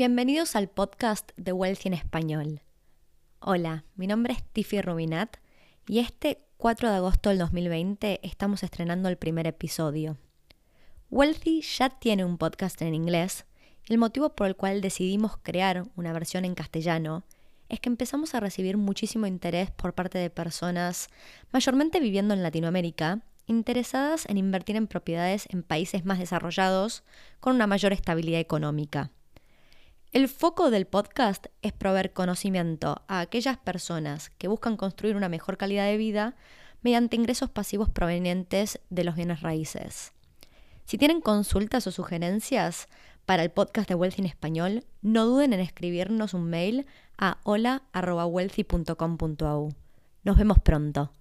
Bienvenidos al podcast de Wealthy en Español. Hola, mi nombre es Tiffy Rubinat y este 4 de agosto del 2020 estamos estrenando el primer episodio. Wealthy ya tiene un podcast en inglés y el motivo por el cual decidimos crear una versión en castellano es que empezamos a recibir muchísimo interés por parte de personas mayormente viviendo en Latinoamérica interesadas en invertir en propiedades en países más desarrollados con una mayor estabilidad económica. El foco del podcast es proveer conocimiento a aquellas personas que buscan construir una mejor calidad de vida mediante ingresos pasivos provenientes de los bienes raíces. Si tienen consultas o sugerencias para el podcast de Wealthy en español, no duden en escribirnos un mail a hola.wealthy.com.au. Nos vemos pronto.